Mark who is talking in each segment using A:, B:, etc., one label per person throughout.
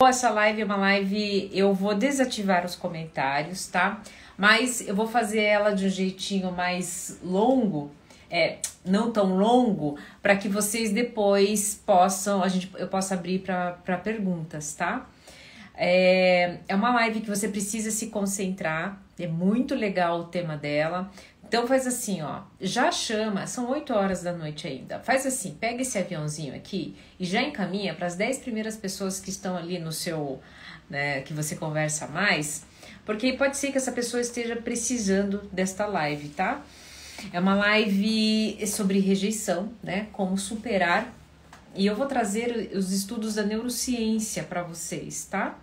A: Essa live é uma live, eu vou desativar os comentários, tá? Mas eu vou fazer ela de um jeitinho mais longo, é, não tão longo, para que vocês depois possam, a gente, eu possa abrir para perguntas, tá? É, é uma live que você precisa se concentrar, é muito legal o tema dela. Então faz assim, ó, já chama, são 8 horas da noite ainda. Faz assim, pega esse aviãozinho aqui e já encaminha para as 10 primeiras pessoas que estão ali no seu, né, que você conversa mais, porque pode ser que essa pessoa esteja precisando desta live, tá? É uma live sobre rejeição, né? Como superar. E eu vou trazer os estudos da neurociência para vocês, tá?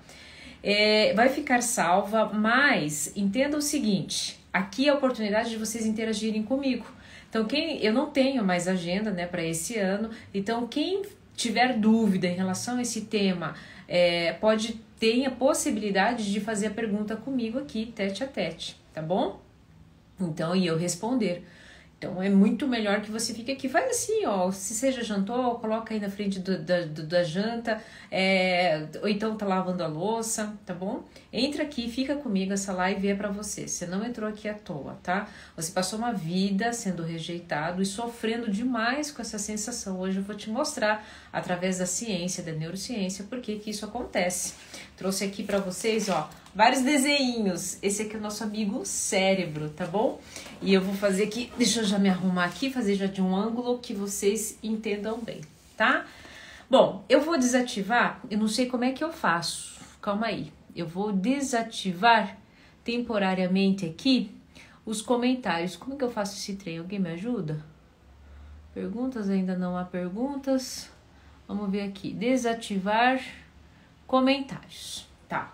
A: É, vai ficar salva, mas entenda o seguinte: aqui é a oportunidade de vocês interagirem comigo. Então, quem eu não tenho mais agenda, né, para esse ano. Então, quem tiver dúvida em relação a esse tema, é, pode ter a possibilidade de fazer a pergunta comigo aqui, tete a tete, tá bom? Então, e eu responder. Então é muito melhor que você fique aqui. Faz assim, ó. Se já jantou, coloca aí na frente do, da, do, da janta, é, ou então tá lavando a louça, tá bom? Entra aqui, fica comigo, essa live é para você. Você não entrou aqui à toa, tá? Você passou uma vida sendo rejeitado e sofrendo demais com essa sensação. Hoje eu vou te mostrar, através da ciência, da neurociência, por que que isso acontece. Trouxe aqui para vocês, ó vários desenhos. Esse aqui é o nosso amigo cérebro, tá bom? E eu vou fazer aqui, deixa eu já me arrumar aqui, fazer já de um ângulo que vocês entendam bem, tá? Bom, eu vou desativar, eu não sei como é que eu faço, calma aí. Eu vou desativar temporariamente aqui os comentários. Como é que eu faço esse trem? Alguém me ajuda? Perguntas? Ainda não há perguntas. Vamos ver aqui. Desativar comentários. Tá.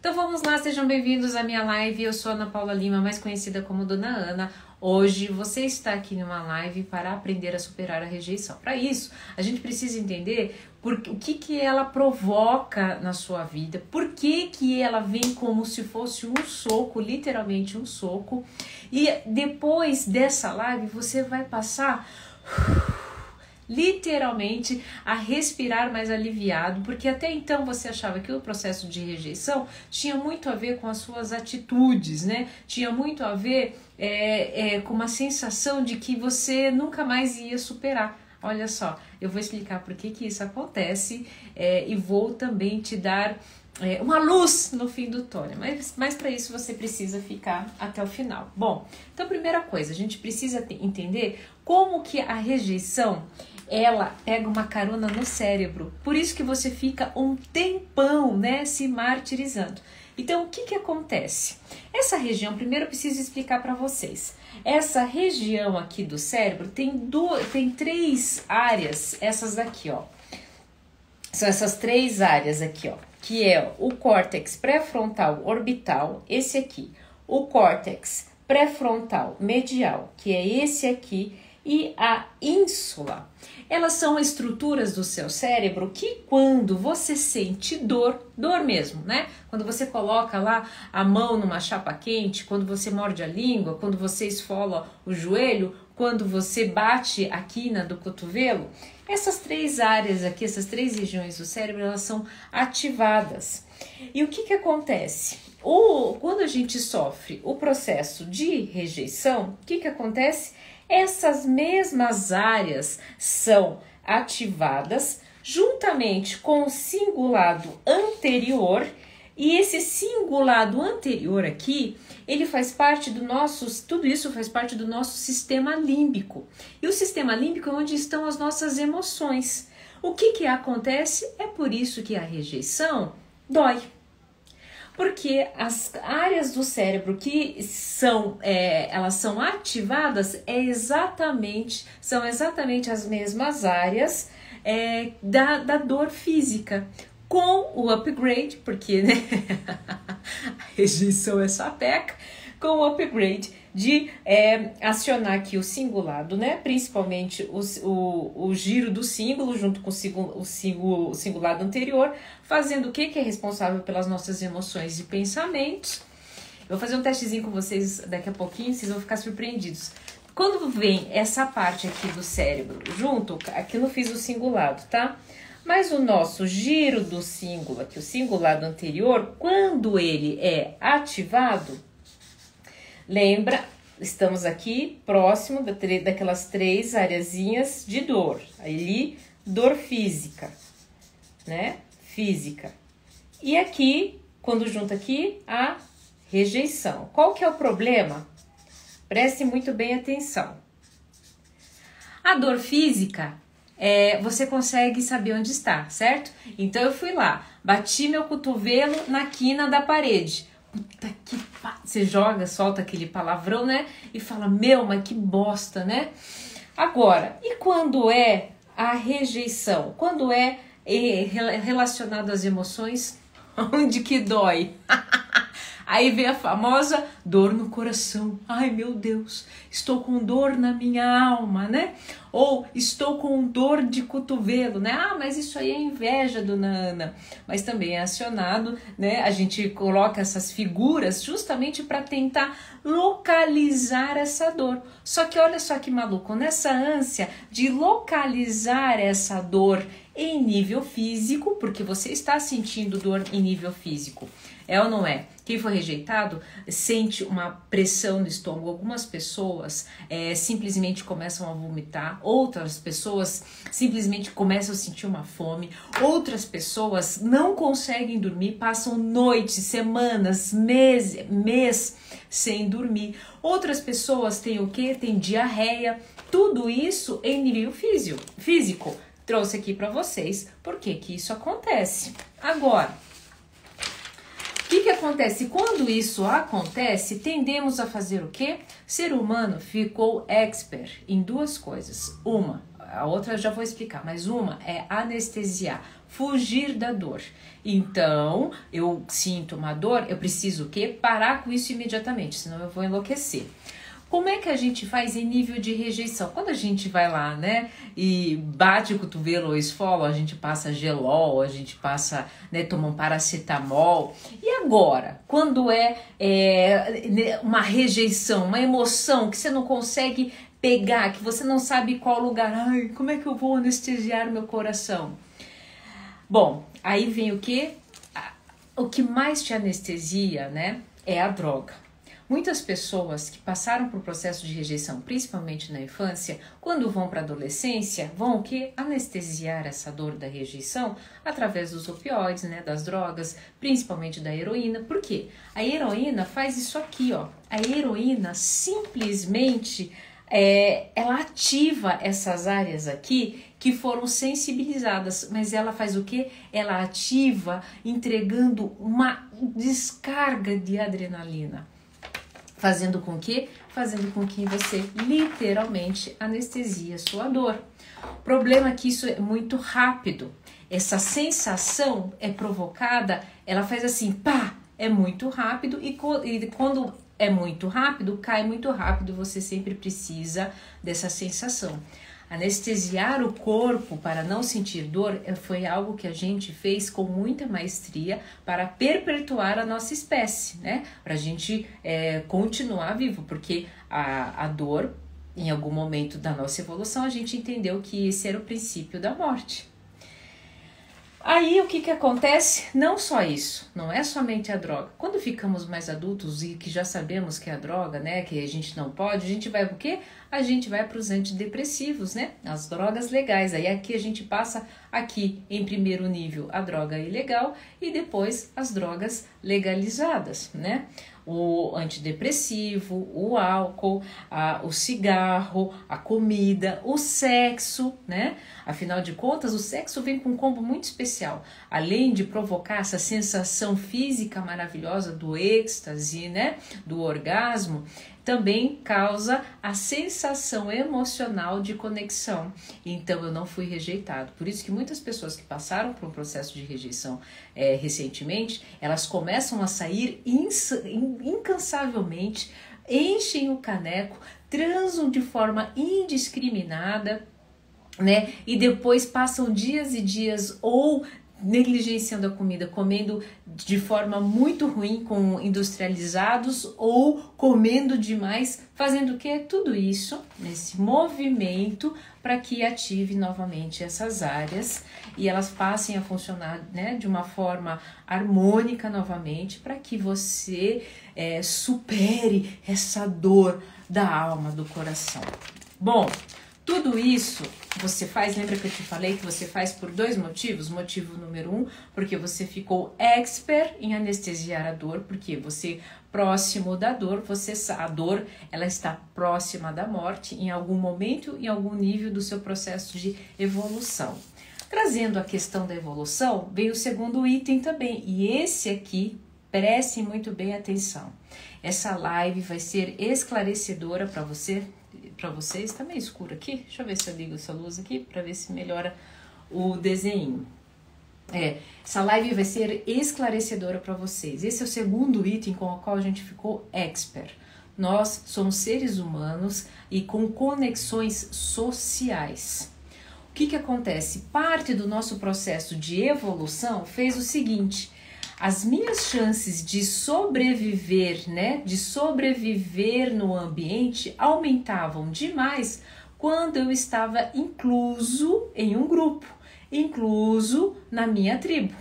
A: Então vamos lá, sejam bem-vindos à minha live. Eu sou Ana Paula Lima, mais conhecida como Dona Ana. Hoje você está aqui numa live para aprender a superar a rejeição. Para isso, a gente precisa entender por, o que, que ela provoca na sua vida, por que, que ela vem como se fosse um soco, literalmente um soco. E depois dessa live, você vai passar literalmente a respirar mais aliviado, porque até então você achava que o processo de rejeição tinha muito a ver com as suas atitudes, né? Tinha muito a ver é, é, com uma sensação de que você nunca mais ia superar. Olha só, eu vou explicar por que, que isso acontece é, e vou também te dar é, uma luz no fim do túnel, mas, mas para isso você precisa ficar até o final. Bom, então primeira coisa, a gente precisa entender como que a rejeição ela pega uma carona no cérebro. Por isso que você fica um tempão, né, se martirizando. Então, o que que acontece? Essa região, primeiro eu preciso explicar para vocês. Essa região aqui do cérebro tem duas, tem três áreas, essas daqui, ó. São essas três áreas aqui, ó, que é o córtex pré-frontal orbital, esse aqui, o córtex pré-frontal medial, que é esse aqui, e a ínsula. Elas são estruturas do seu cérebro que quando você sente dor, dor mesmo, né? Quando você coloca lá a mão numa chapa quente, quando você morde a língua, quando você esfola o joelho, quando você bate a quina do cotovelo, essas três áreas aqui, essas três regiões do cérebro, elas são ativadas. E o que que acontece? O, quando a gente sofre o processo de rejeição, o que que acontece? Essas mesmas áreas são ativadas juntamente com o cingulado anterior, e esse cingulado anterior aqui, ele faz parte do nosso, tudo isso faz parte do nosso sistema límbico. E o sistema límbico é onde estão as nossas emoções. O que que acontece? É por isso que a rejeição dói porque as áreas do cérebro que são é, elas são ativadas é exatamente são exatamente as mesmas áreas é, da, da dor física. Com o upgrade porque né, a rejeição é sapeca com o upgrade de é, acionar aqui o singulado, né? Principalmente o, o, o giro do símbolo junto com o, símbolo, o, singulado anterior, fazendo o que, que é responsável pelas nossas emoções e pensamentos. Eu vou fazer um testezinho com vocês daqui a pouquinho, vocês vão ficar surpreendidos. Quando vem essa parte aqui do cérebro junto, aqui eu não fiz o singulado, tá? Mas o nosso giro do símbolo, aqui o singular do anterior, quando ele é ativado, lembra, estamos aqui próximo daquelas três areazinhas de dor. Ali, dor física, né? Física. E aqui, quando junta aqui, a rejeição. Qual que é o problema? Preste muito bem atenção. A dor física, é, você consegue saber onde está, certo? Então eu fui lá, bati meu cotovelo na quina da parede. Puta que pa... Você joga, solta aquele palavrão, né? E fala, meu, mas que bosta, né? Agora, e quando é a rejeição? Quando é, é relacionado às emoções, onde que dói? Aí vem a famosa dor no coração. Ai meu Deus, estou com dor na minha alma, né? Ou estou com dor de cotovelo, né? Ah, mas isso aí é inveja, dona Ana. Mas também é acionado, né? A gente coloca essas figuras justamente para tentar localizar essa dor. Só que olha só que maluco, nessa ânsia de localizar essa dor em nível físico, porque você está sentindo dor em nível físico. É ou não é? Quem foi rejeitado sente uma pressão no estômago. Algumas pessoas é, simplesmente começam a vomitar, outras pessoas simplesmente começam a sentir uma fome, outras pessoas não conseguem dormir, passam noites, semanas, meses, mês sem dormir. Outras pessoas têm o que? Tem diarreia. Tudo isso em nível físico. Trouxe aqui para vocês por que que isso acontece. Agora, o que, que acontece? Quando isso acontece, tendemos a fazer o quê? Ser humano ficou expert em duas coisas. Uma, a outra eu já vou explicar, mas uma é anestesiar, fugir da dor. Então, eu sinto uma dor, eu preciso o quê? Parar com isso imediatamente, senão eu vou enlouquecer. Como é que a gente faz em nível de rejeição? Quando a gente vai lá, né, e bate o cotovelo ou esfola, a gente passa gelol, a gente passa, né, toma um paracetamol. E agora, quando é, é né, uma rejeição, uma emoção que você não consegue pegar, que você não sabe qual lugar, ai, como é que eu vou anestesiar meu coração? Bom, aí vem o que? O que mais te anestesia, né, é a droga. Muitas pessoas que passaram por processo de rejeição, principalmente na infância, quando vão para a adolescência, vão o que? Anestesiar essa dor da rejeição através dos opioides, né, das drogas, principalmente da heroína. Por quê? A heroína faz isso aqui, ó. A heroína simplesmente é, ela ativa essas áreas aqui que foram sensibilizadas, mas ela faz o que? Ela ativa entregando uma descarga de adrenalina fazendo com que fazendo com que você literalmente anestesia sua dor. O problema é que isso é muito rápido. Essa sensação é provocada, ela faz assim, pá, é muito rápido e, e quando é muito rápido, cai muito rápido, você sempre precisa dessa sensação. Anestesiar o corpo para não sentir dor foi algo que a gente fez com muita maestria para perpetuar a nossa espécie, né? Para a gente é, continuar vivo, porque a, a dor, em algum momento da nossa evolução, a gente entendeu que esse era o princípio da morte. Aí o que, que acontece? Não só isso, não é somente a droga. Quando ficamos mais adultos e que já sabemos que é a droga, né, que a gente não pode, a gente vai o quê? A gente vai para os antidepressivos, né? As drogas legais. Aí aqui a gente passa aqui em primeiro nível a droga ilegal e depois as drogas legalizadas, né? o antidepressivo, o álcool, a, o cigarro, a comida, o sexo, né? Afinal de contas, o sexo vem com um combo muito especial. Além de provocar essa sensação física maravilhosa do êxtase, né? Do orgasmo, também causa a sensação emocional de conexão. Então eu não fui rejeitado. Por isso que muitas pessoas que passaram por um processo de rejeição é, recentemente, elas começam a sair incansavelmente, enchem o caneco, transam de forma indiscriminada, né? E depois passam dias e dias ou negligenciando a comida, comendo de forma muito ruim com industrializados ou comendo demais, fazendo o que? Tudo isso nesse movimento para que ative novamente essas áreas e elas passem a funcionar né, de uma forma harmônica novamente para que você é, supere essa dor da alma, do coração. Bom, tudo isso você faz, lembra que eu te falei que você faz por dois motivos? Motivo número um, porque você ficou expert em anestesiar a dor, porque você próximo da dor, você a dor ela está próxima da morte em algum momento, em algum nível do seu processo de evolução. Trazendo a questão da evolução, vem o segundo item também, e esse aqui, preste muito bem atenção. Essa live vai ser esclarecedora para você, para vocês. Tá meio escuro aqui. Deixa eu ver se eu ligo essa luz aqui para ver se melhora o desenho. É, essa live vai ser esclarecedora para vocês. Esse é o segundo item com o qual a gente ficou expert. Nós somos seres humanos e com conexões sociais. O que, que acontece? Parte do nosso processo de evolução fez o seguinte: as minhas chances de sobreviver, né, de sobreviver no ambiente aumentavam demais quando eu estava incluso em um grupo, incluso na minha tribo.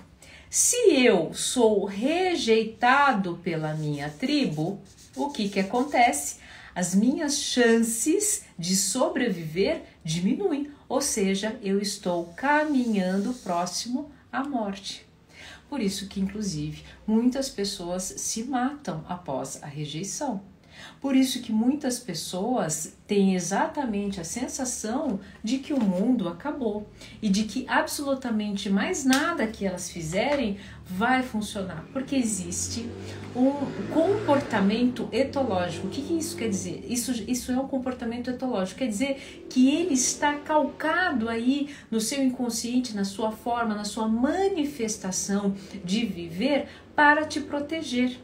A: Se eu sou rejeitado pela minha tribo, o que que acontece? As minhas chances de sobreviver diminuem, ou seja, eu estou caminhando próximo à morte. Por isso que, inclusive, muitas pessoas se matam após a rejeição. Por isso que muitas pessoas têm exatamente a sensação de que o mundo acabou e de que absolutamente mais nada que elas fizerem vai funcionar, porque existe um comportamento etológico. O que, que isso quer dizer? Isso, isso é um comportamento etológico, quer dizer que ele está calcado aí no seu inconsciente, na sua forma, na sua manifestação de viver para te proteger.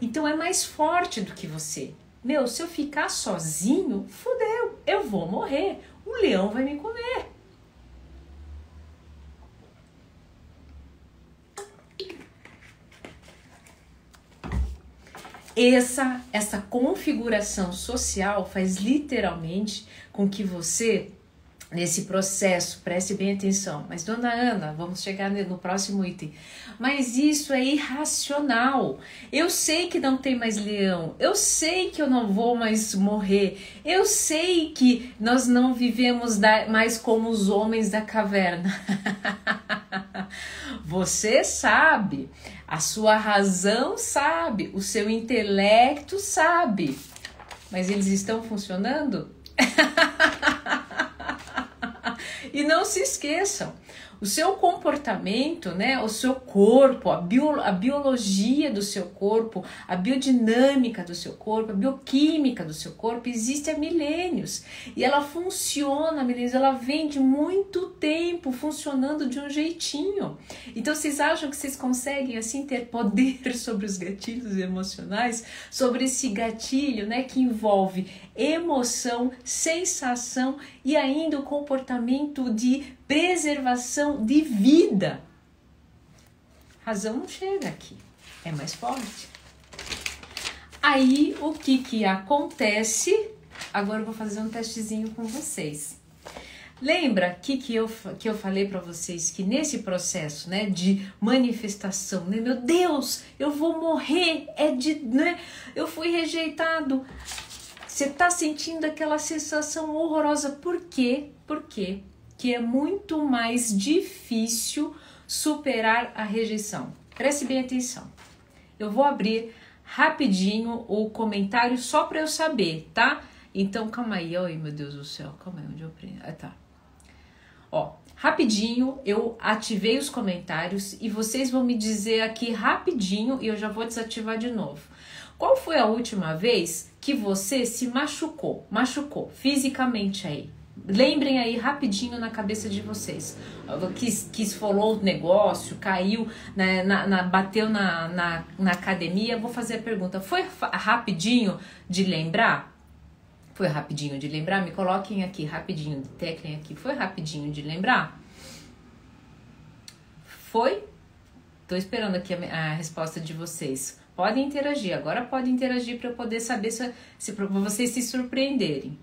A: Então é mais forte do que você. Meu, se eu ficar sozinho, fudeu, eu vou morrer. O leão vai me comer. Essa, essa configuração social faz literalmente com que você nesse processo, preste bem atenção. Mas, dona Ana, vamos chegar no próximo item. Mas isso é irracional. Eu sei que não tem mais leão. Eu sei que eu não vou mais morrer. Eu sei que nós não vivemos mais como os homens da caverna. Você sabe, a sua razão sabe, o seu intelecto sabe. Mas eles estão funcionando? E não se esqueçam, o seu comportamento, né, o seu corpo, a, bio, a biologia do seu corpo, a biodinâmica do seu corpo, a bioquímica do seu corpo existe há milênios e ela funciona milênios, ela vem de muito tempo funcionando de um jeitinho. Então vocês acham que vocês conseguem assim ter poder sobre os gatilhos emocionais, sobre esse gatilho, né, que envolve emoção, sensação e ainda o comportamento de preservação de vida. Razão não chega aqui, é mais forte. Aí o que que acontece? Agora eu vou fazer um testezinho com vocês. Lembra que, que, eu, que eu falei para vocês que nesse processo né, de manifestação, né, meu Deus, eu vou morrer, é de, né, eu fui rejeitado. Você está sentindo aquela sensação horrorosa. Por quê? Por quê? Que é muito mais difícil superar a rejeição. Preste bem atenção. Eu vou abrir rapidinho o comentário só para eu saber, tá? Então, calma aí. Oi, meu Deus do céu. Calma aí, onde eu aprendi? Ah, tá. Ó, rapidinho eu ativei os comentários e vocês vão me dizer aqui rapidinho e eu já vou desativar de novo. Qual foi a última vez que você se machucou? Machucou fisicamente aí. Lembrem aí rapidinho na cabeça de vocês. Que, que esfolou o negócio, caiu, né, na, na, bateu na, na, na academia. Vou fazer a pergunta: foi rapidinho de lembrar? Foi rapidinho de lembrar? Me coloquem aqui rapidinho, teclem aqui. Foi rapidinho de lembrar? Foi? Tô esperando aqui a, a resposta de vocês. Podem interagir, agora podem interagir para eu poder saber se, se vocês se surpreenderem.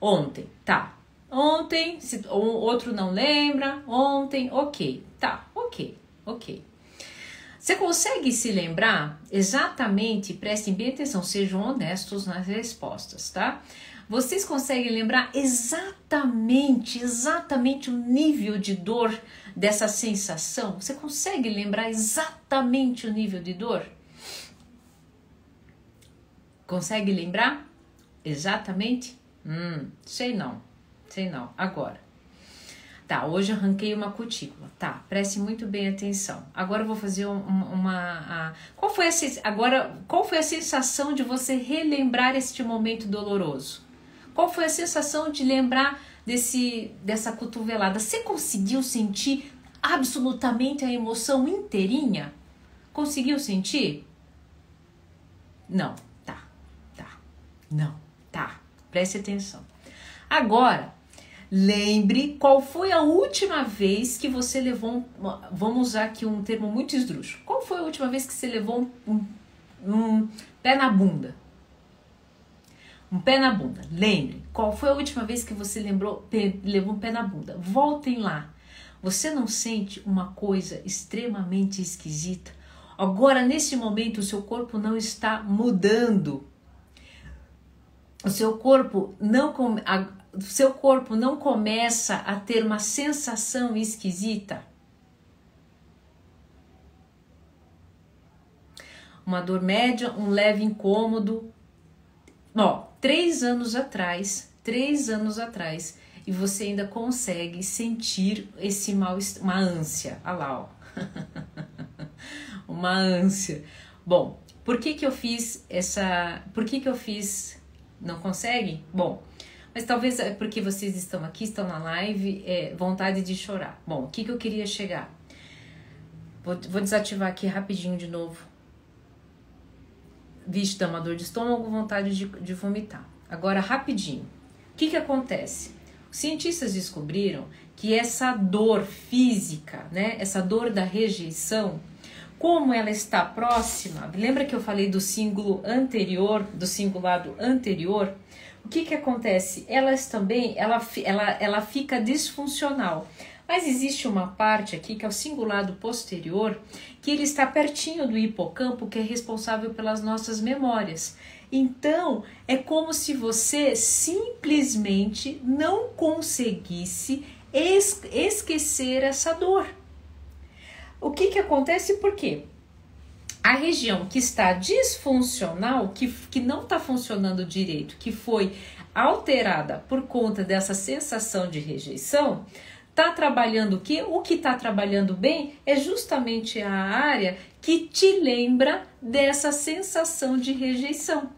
A: Ontem, tá. Ontem, se o outro não lembra, ontem, ok. Tá, ok, ok. Você consegue se lembrar exatamente, prestem bem atenção, sejam honestos nas respostas, tá? Vocês conseguem lembrar exatamente, exatamente o nível de dor dessa sensação? Você consegue lembrar exatamente o nível de dor? Consegue lembrar? Exatamente? Hum, sei não, sei não. Agora. Tá, hoje arranquei uma cutícula. Tá, preste muito bem atenção. Agora eu vou fazer uma. a, qual, foi a, agora, qual foi a sensação de você relembrar este momento doloroso? Qual foi a sensação de lembrar desse, dessa cotovelada? Você conseguiu sentir absolutamente a emoção inteirinha? Conseguiu sentir? Não. Não, tá. Preste atenção. Agora, lembre qual foi a última vez que você levou vamos usar aqui um termo muito esdrúxulo. Qual foi a última vez que você levou um, um, um pé na bunda? Um pé na bunda. Lembre, qual foi a última vez que você lembrou, levou um pé na bunda? Voltem lá. Você não sente uma coisa extremamente esquisita? Agora, nesse momento, o seu corpo não está mudando o seu corpo não o seu corpo não começa a ter uma sensação esquisita. Uma dor média, um leve incômodo. Ó, três anos atrás, três anos atrás, e você ainda consegue sentir esse mal, uma ânsia. Olha lá, ó. uma ânsia. Bom, por que que eu fiz essa, por que que eu fiz não consegue? Bom, mas talvez é porque vocês estão aqui, estão na live, é, vontade de chorar. Bom, o que, que eu queria chegar? Vou, vou desativar aqui rapidinho de novo. Vixe, dá uma dor de estômago, vontade de, de vomitar. Agora, rapidinho. O que, que acontece? Os cientistas descobriram que essa dor física, né, essa dor da rejeição, como ela está próxima, lembra que eu falei do símbolo anterior, do singulado anterior? O que que acontece? Elas também, ela, ela, ela fica disfuncional. Mas existe uma parte aqui que é o cingulado posterior, que ele está pertinho do hipocampo, que é responsável pelas nossas memórias. Então, é como se você simplesmente não conseguisse es esquecer essa dor. O que, que acontece? Por quê? A região que está disfuncional, que, que não está funcionando direito, que foi alterada por conta dessa sensação de rejeição, está trabalhando o que? O que está trabalhando bem é justamente a área que te lembra dessa sensação de rejeição.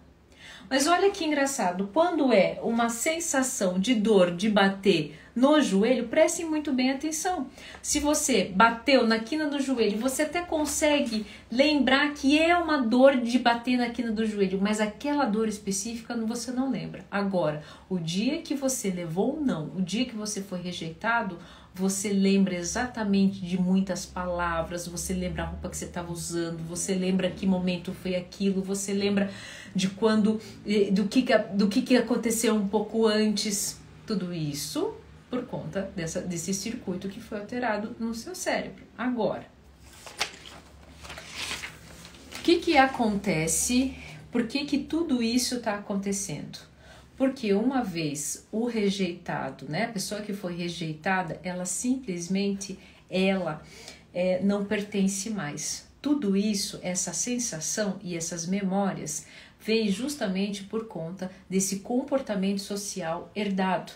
A: Mas olha que engraçado, quando é uma sensação de dor de bater no joelho, prestem muito bem atenção. Se você bateu na quina do joelho, você até consegue lembrar que é uma dor de bater na quina do joelho, mas aquela dor específica você não lembra. Agora, o dia que você levou um não, o dia que você foi rejeitado, você lembra exatamente de muitas palavras, você lembra a roupa que você estava usando, você lembra que momento foi aquilo, você lembra de quando, do que, do que, que aconteceu um pouco antes. Tudo isso por conta dessa, desse circuito que foi alterado no seu cérebro. Agora, o que, que acontece? Por que, que tudo isso está acontecendo? Porque uma vez o rejeitado, né, a pessoa que foi rejeitada, ela simplesmente ela é, não pertence mais. Tudo isso, essa sensação e essas memórias veio justamente por conta desse comportamento social herdado.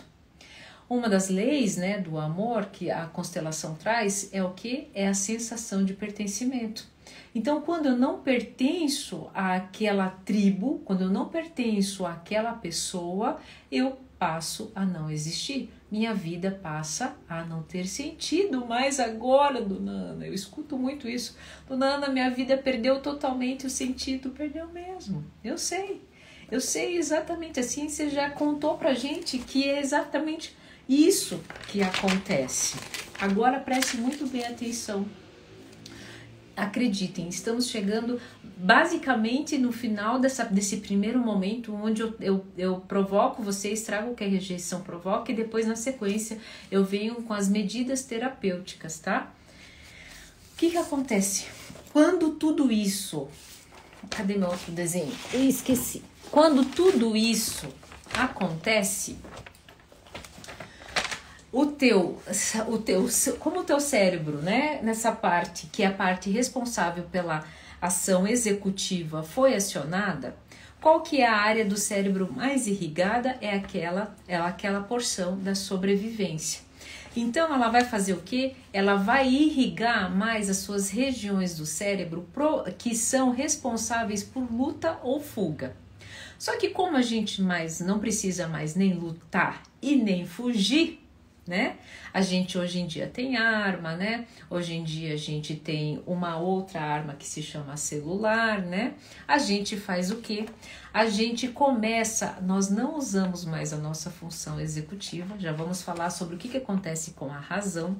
A: Uma das leis né, do amor que a constelação traz é o que? É a sensação de pertencimento. Então, quando eu não pertenço àquela tribo, quando eu não pertenço àquela pessoa, eu passo a não existir. Minha vida passa a não ter sentido mais agora, dona Ana. Eu escuto muito isso. Dona Ana, minha vida perdeu totalmente o sentido. Perdeu mesmo. Eu sei. Eu sei exatamente. A ciência já contou pra gente que é exatamente isso que acontece. Agora preste muito bem atenção acreditem, estamos chegando basicamente no final dessa, desse primeiro momento onde eu, eu, eu provoco vocês, trago o que a rejeição provoca e depois na sequência eu venho com as medidas terapêuticas, tá? O que que acontece? Quando tudo isso. Cadê meu outro desenho? Eu esqueci. Quando tudo isso acontece, o teu, o teu, como o teu cérebro, né, nessa parte que é a parte responsável pela ação executiva foi acionada, qual que é a área do cérebro mais irrigada? É aquela, é aquela porção da sobrevivência. Então ela vai fazer o que? Ela vai irrigar mais as suas regiões do cérebro pro, que são responsáveis por luta ou fuga. Só que como a gente mais não precisa mais nem lutar e nem fugir, né? A gente hoje em dia tem arma, né? Hoje em dia a gente tem uma outra arma que se chama celular, né? A gente faz o que? A gente começa, nós não usamos mais a nossa função executiva, já vamos falar sobre o que, que acontece com a razão.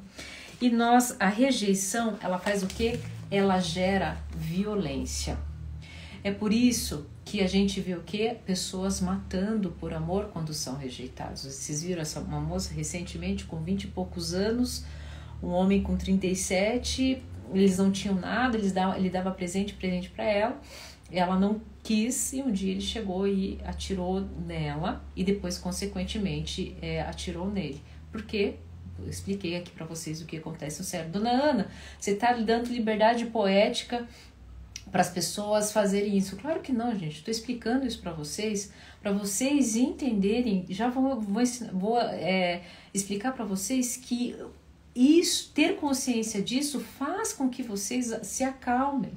A: E nós, a rejeição, ela faz o que? Ela gera violência. É por isso que a gente vê o que? Pessoas matando por amor quando são rejeitados. Vocês viram essa uma moça recentemente com 20 e poucos anos, um homem com 37, eles não tinham nada, eles dava, ele dava presente, presente para ela. Ela não quis e um dia ele chegou e atirou nela e depois, consequentemente, é, atirou nele. Por quê? Eu expliquei aqui para vocês o que acontece no cérebro. Dona Ana, você está dando liberdade poética para as pessoas fazerem isso. Claro que não, gente. Estou explicando isso para vocês, para vocês entenderem. Já vou, vou, vou é, explicar para vocês que isso, ter consciência disso faz com que vocês se acalmem.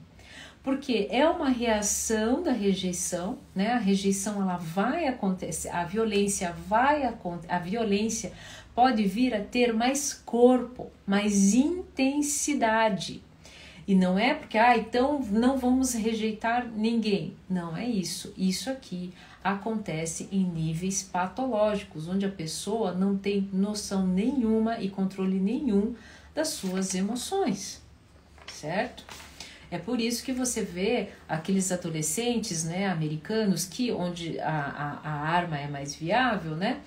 A: Porque é uma reação da rejeição, né? A rejeição ela vai acontecer, a violência vai acontecer, a violência pode vir a ter mais corpo, mais intensidade. E não é porque, ah, então não vamos rejeitar ninguém. Não é isso. Isso aqui acontece em níveis patológicos, onde a pessoa não tem noção nenhuma e controle nenhum das suas emoções, certo? É por isso que você vê aqueles adolescentes, né, americanos, que onde a, a, a arma é mais viável, né?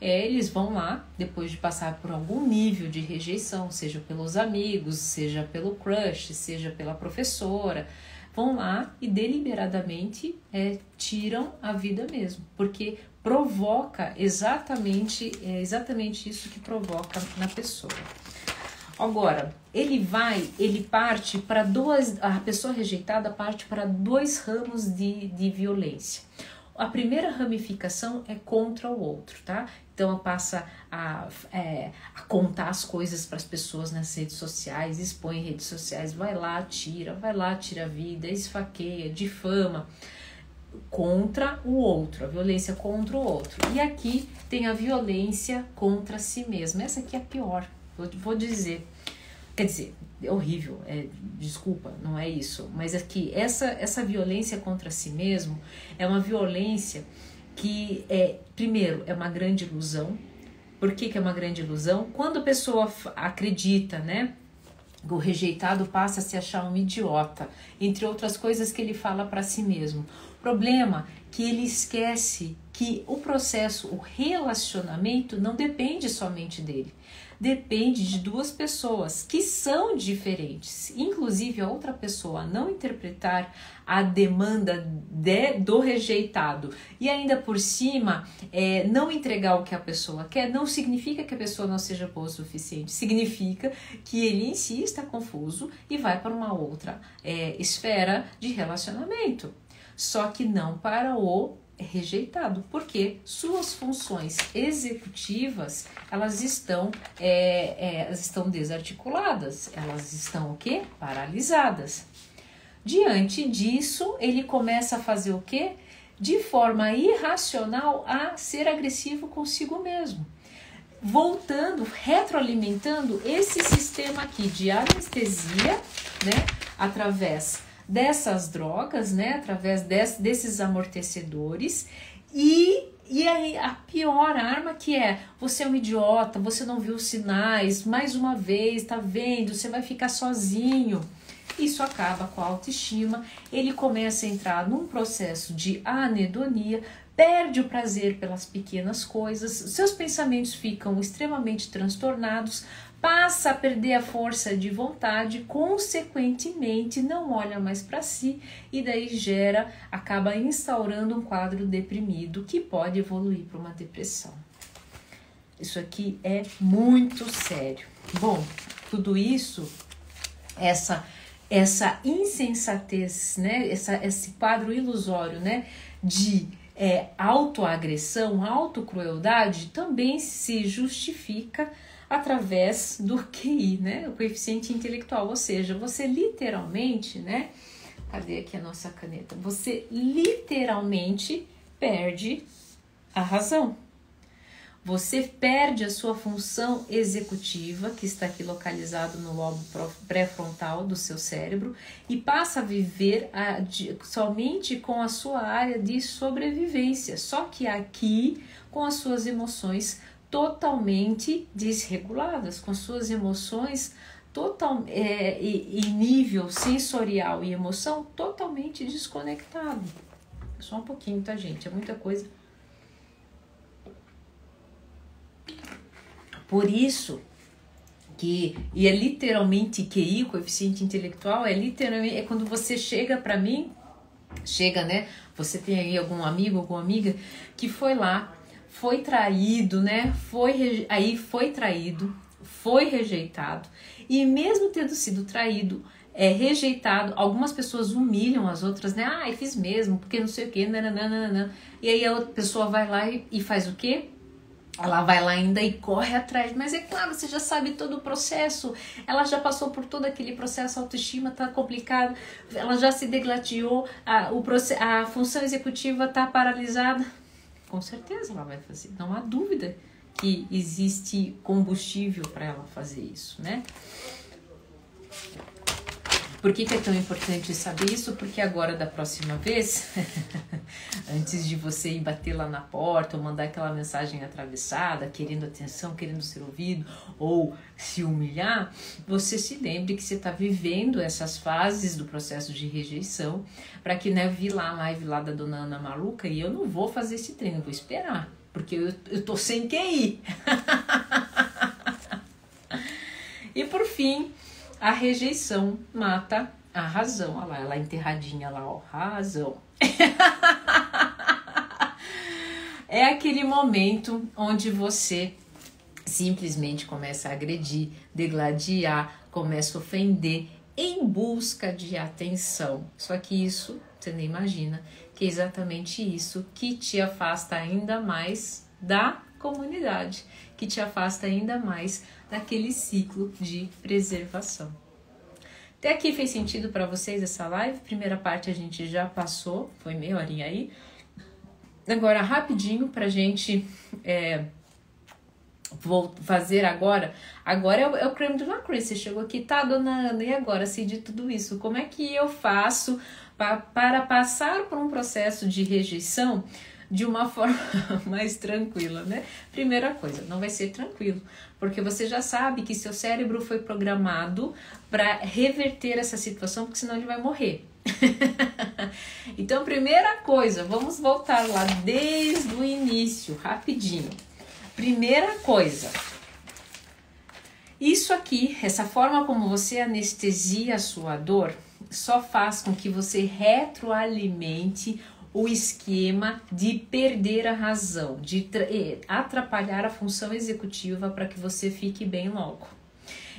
A: É, eles vão lá, depois de passar por algum nível de rejeição, seja pelos amigos, seja pelo crush, seja pela professora, vão lá e deliberadamente é, tiram a vida mesmo, porque provoca exatamente, é exatamente isso que provoca na pessoa. Agora, ele vai, ele parte para duas, a pessoa rejeitada parte para dois ramos de, de violência. A primeira ramificação é contra o outro, tá? Então passa a, é, a contar as coisas para as pessoas nas redes sociais, expõe redes sociais, vai lá, tira, vai lá, tira a vida, esfaqueia, difama contra o outro, a violência contra o outro. E aqui tem a violência contra si mesmo. Essa aqui é a pior, eu vou dizer. Quer dizer, horrível, é, desculpa, não é isso. Mas aqui, essa, essa violência contra si mesmo é uma violência que é, primeiro, é uma grande ilusão. Por que, que é uma grande ilusão? Quando a pessoa acredita, né? O rejeitado passa a se achar um idiota, entre outras coisas que ele fala para si mesmo. Problema que ele esquece que o processo, o relacionamento não depende somente dele depende de duas pessoas que são diferentes. Inclusive, a outra pessoa não interpretar a demanda de, do rejeitado e ainda por cima é, não entregar o que a pessoa quer, não significa que a pessoa não seja boa o suficiente. Significa que ele em si está confuso e vai para uma outra é, esfera de relacionamento. Só que não para o é rejeitado, porque suas funções executivas elas estão, é, é, elas estão desarticuladas, elas estão o quê? Paralisadas. Diante disso, ele começa a fazer o quê? De forma irracional a ser agressivo consigo mesmo. Voltando, retroalimentando esse sistema aqui de anestesia, né? Através dessas drogas, né, através des, desses amortecedores e e aí a pior arma que é você é um idiota, você não viu os sinais, mais uma vez, tá vendo, você vai ficar sozinho. isso acaba com a autoestima, ele começa a entrar num processo de anedonia, perde o prazer pelas pequenas coisas, seus pensamentos ficam extremamente transtornados, passa a perder a força de vontade, consequentemente não olha mais para si e daí gera, acaba instaurando um quadro deprimido que pode evoluir para uma depressão. Isso aqui é muito sério. Bom, tudo isso, essa essa insensatez, né, essa, esse quadro ilusório, né, de é, autoagressão, autocrueldade, também se justifica através do QI, né? O coeficiente intelectual, ou seja, você literalmente, né? Cadê aqui a nossa caneta? Você literalmente perde a razão. Você perde a sua função executiva, que está aqui localizado no lobo pré-frontal do seu cérebro, e passa a viver a, de, somente com a sua área de sobrevivência, só que aqui com as suas emoções totalmente desreguladas, com suas emoções total, é, em nível sensorial e emoção totalmente desconectado. Só um pouquinho, tá, gente? É muita coisa. Por isso que e é literalmente QI, coeficiente intelectual, é literalmente é quando você chega para mim, chega, né? Você tem aí algum amigo, alguma amiga que foi lá foi traído, né? Foi aí foi traído, foi rejeitado e mesmo tendo sido traído, é rejeitado, algumas pessoas humilham as outras, né? Ah, eu fiz mesmo, porque não sei o quê, nananana. E aí a outra pessoa vai lá e, e faz o quê? Ela vai lá ainda e corre atrás, mas é claro, você já sabe todo o processo, ela já passou por todo aquele processo, a autoestima tá complicado, ela já se degladiou, a, o, a função executiva tá paralisada com certeza ela vai fazer. Não há dúvida que existe combustível para ela fazer isso, né? Por que, que, é tão importante saber isso? Porque agora, da próxima vez, antes de você ir bater lá na porta ou mandar aquela mensagem atravessada, querendo atenção, querendo ser ouvido ou se humilhar, você se lembre que você está vivendo essas fases do processo de rejeição para que, né, vi lá a live lá da dona Ana Maluca e eu não vou fazer esse treino, vou esperar, porque eu, eu tô sem QI. e por fim, a rejeição mata a razão. Olha lá, ela enterradinha lá, ó, razão. é aquele momento onde você simplesmente começa a agredir, degladiar, começa a ofender em busca de atenção. Só que isso, você nem imagina, que é exatamente isso que te afasta ainda mais da comunidade, que te afasta ainda mais daquele ciclo de preservação. Até aqui fez sentido para vocês essa live? Primeira parte a gente já passou, foi meia horinha aí. Agora, rapidinho para a gente é, vou fazer agora. Agora é o, é o creme do la Você chegou aqui, tá, dona Ana? E agora, assim, de tudo isso, como é que eu faço pra, para passar por um processo de rejeição de uma forma mais tranquila, né? Primeira coisa, não vai ser tranquilo, porque você já sabe que seu cérebro foi programado para reverter essa situação, porque senão ele vai morrer. então, primeira coisa, vamos voltar lá desde o início, rapidinho. Primeira coisa, isso aqui, essa forma como você anestesia a sua dor, só faz com que você retroalimente o esquema de perder a razão, de eh, atrapalhar a função executiva para que você fique bem logo.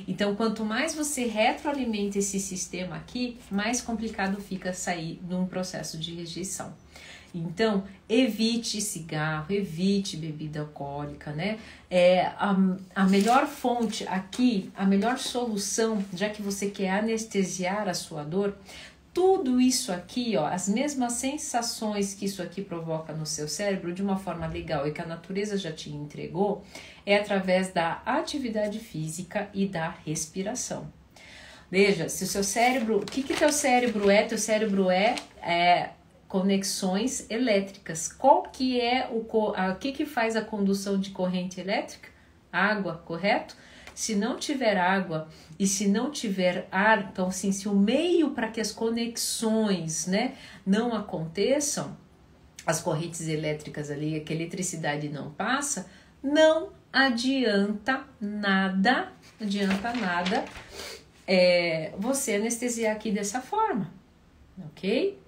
A: Então, quanto mais você retroalimenta esse sistema aqui, mais complicado fica sair num processo de rejeição. Então, evite cigarro, evite bebida alcoólica, né? É, a, a melhor fonte aqui, a melhor solução, já que você quer anestesiar a sua dor, tudo isso aqui, ó, as mesmas sensações que isso aqui provoca no seu cérebro de uma forma legal e que a natureza já te entregou, é através da atividade física e da respiração. Veja, se o seu cérebro, o que que teu cérebro é? Teu cérebro é, é conexões elétricas. Qual que é o, o que que faz a condução de corrente elétrica? Água, correto? Se não tiver água e se não tiver ar, então assim, se o meio para que as conexões, né, não aconteçam, as correntes elétricas ali, que a eletricidade não passa, não adianta nada, não adianta nada é, você anestesiar aqui dessa forma, ok?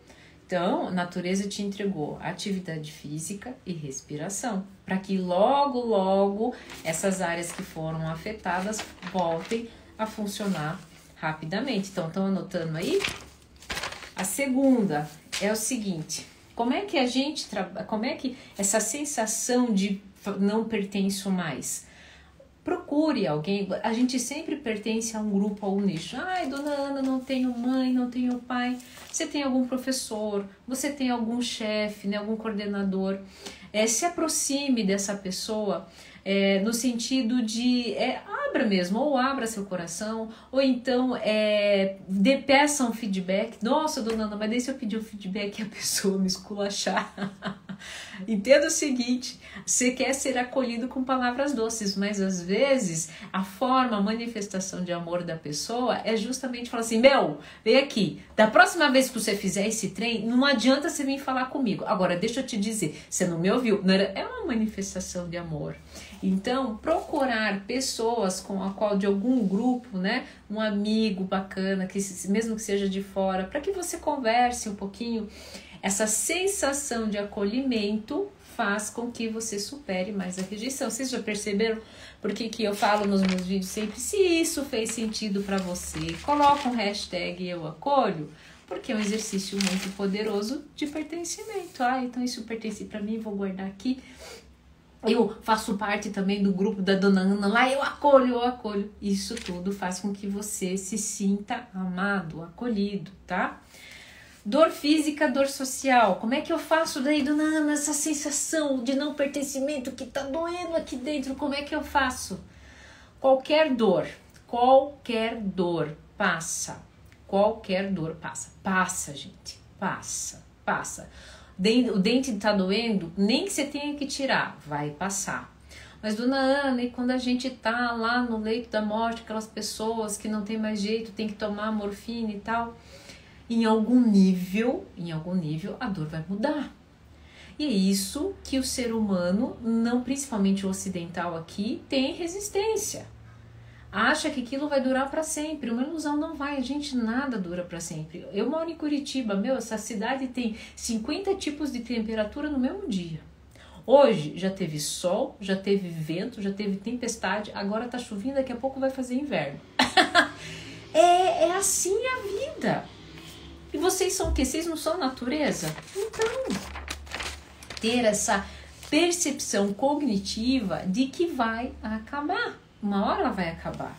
A: Então, a natureza te entregou atividade física e respiração, para que logo, logo essas áreas que foram afetadas voltem a funcionar rapidamente. Então, estão anotando aí? A segunda é o seguinte: como é que a gente trabalha, como é que essa sensação de não pertenço mais? Procure alguém, a gente sempre pertence a um grupo, a um nicho. Ai, dona Ana, não tenho mãe, não tenho pai. Você tem algum professor, você tem algum chefe, né, algum coordenador. É, se aproxime dessa pessoa é, no sentido de é, abra mesmo, ou abra seu coração, ou então é, de, peça um feedback. Nossa, dona Ana, mas daí se eu pedir um feedback e a pessoa me esculachar. Entenda o seguinte: você quer ser acolhido com palavras doces, mas às vezes a forma, a manifestação de amor da pessoa é justamente falar assim: Meu, vem aqui, da próxima vez que você fizer esse trem, não adianta você vir falar comigo. Agora, deixa eu te dizer, você não me ouviu? É uma manifestação de amor. Então, procurar pessoas com a qual de algum grupo, né, um amigo bacana, que mesmo que seja de fora, para que você converse um pouquinho. Essa sensação de acolhimento faz com que você supere mais a rejeição. Vocês já perceberam por que, que eu falo nos meus vídeos sempre? Se isso fez sentido para você, coloca um hashtag eu acolho, porque é um exercício muito poderoso de pertencimento. Ah, então isso pertence para mim, vou guardar aqui eu faço parte também do grupo da dona Ana lá, eu acolho, eu acolho. Isso tudo faz com que você se sinta amado, acolhido, tá? Dor física, dor social. Como é que eu faço daí, dona Ana, essa sensação de não pertencimento que tá doendo aqui dentro? Como é que eu faço? Qualquer dor, qualquer dor passa. Qualquer dor passa. Passa, gente. Passa, passa o dente está doendo, nem que você tenha que tirar, vai passar. Mas, dona Ana, e quando a gente tá lá no leito da morte, aquelas pessoas que não tem mais jeito, tem que tomar morfina e tal, em algum nível, em algum nível, a dor vai mudar. E é isso que o ser humano, não principalmente o ocidental aqui, tem resistência acha que aquilo vai durar para sempre. Uma ilusão não vai, a gente nada dura para sempre. Eu moro em Curitiba, meu, essa cidade tem 50 tipos de temperatura no mesmo dia. Hoje já teve sol, já teve vento, já teve tempestade, agora tá chovendo, daqui a pouco vai fazer inverno. é, é assim a vida. E vocês são o quê? Vocês não são natureza? Então, ter essa percepção cognitiva de que vai acabar uma hora ela vai acabar.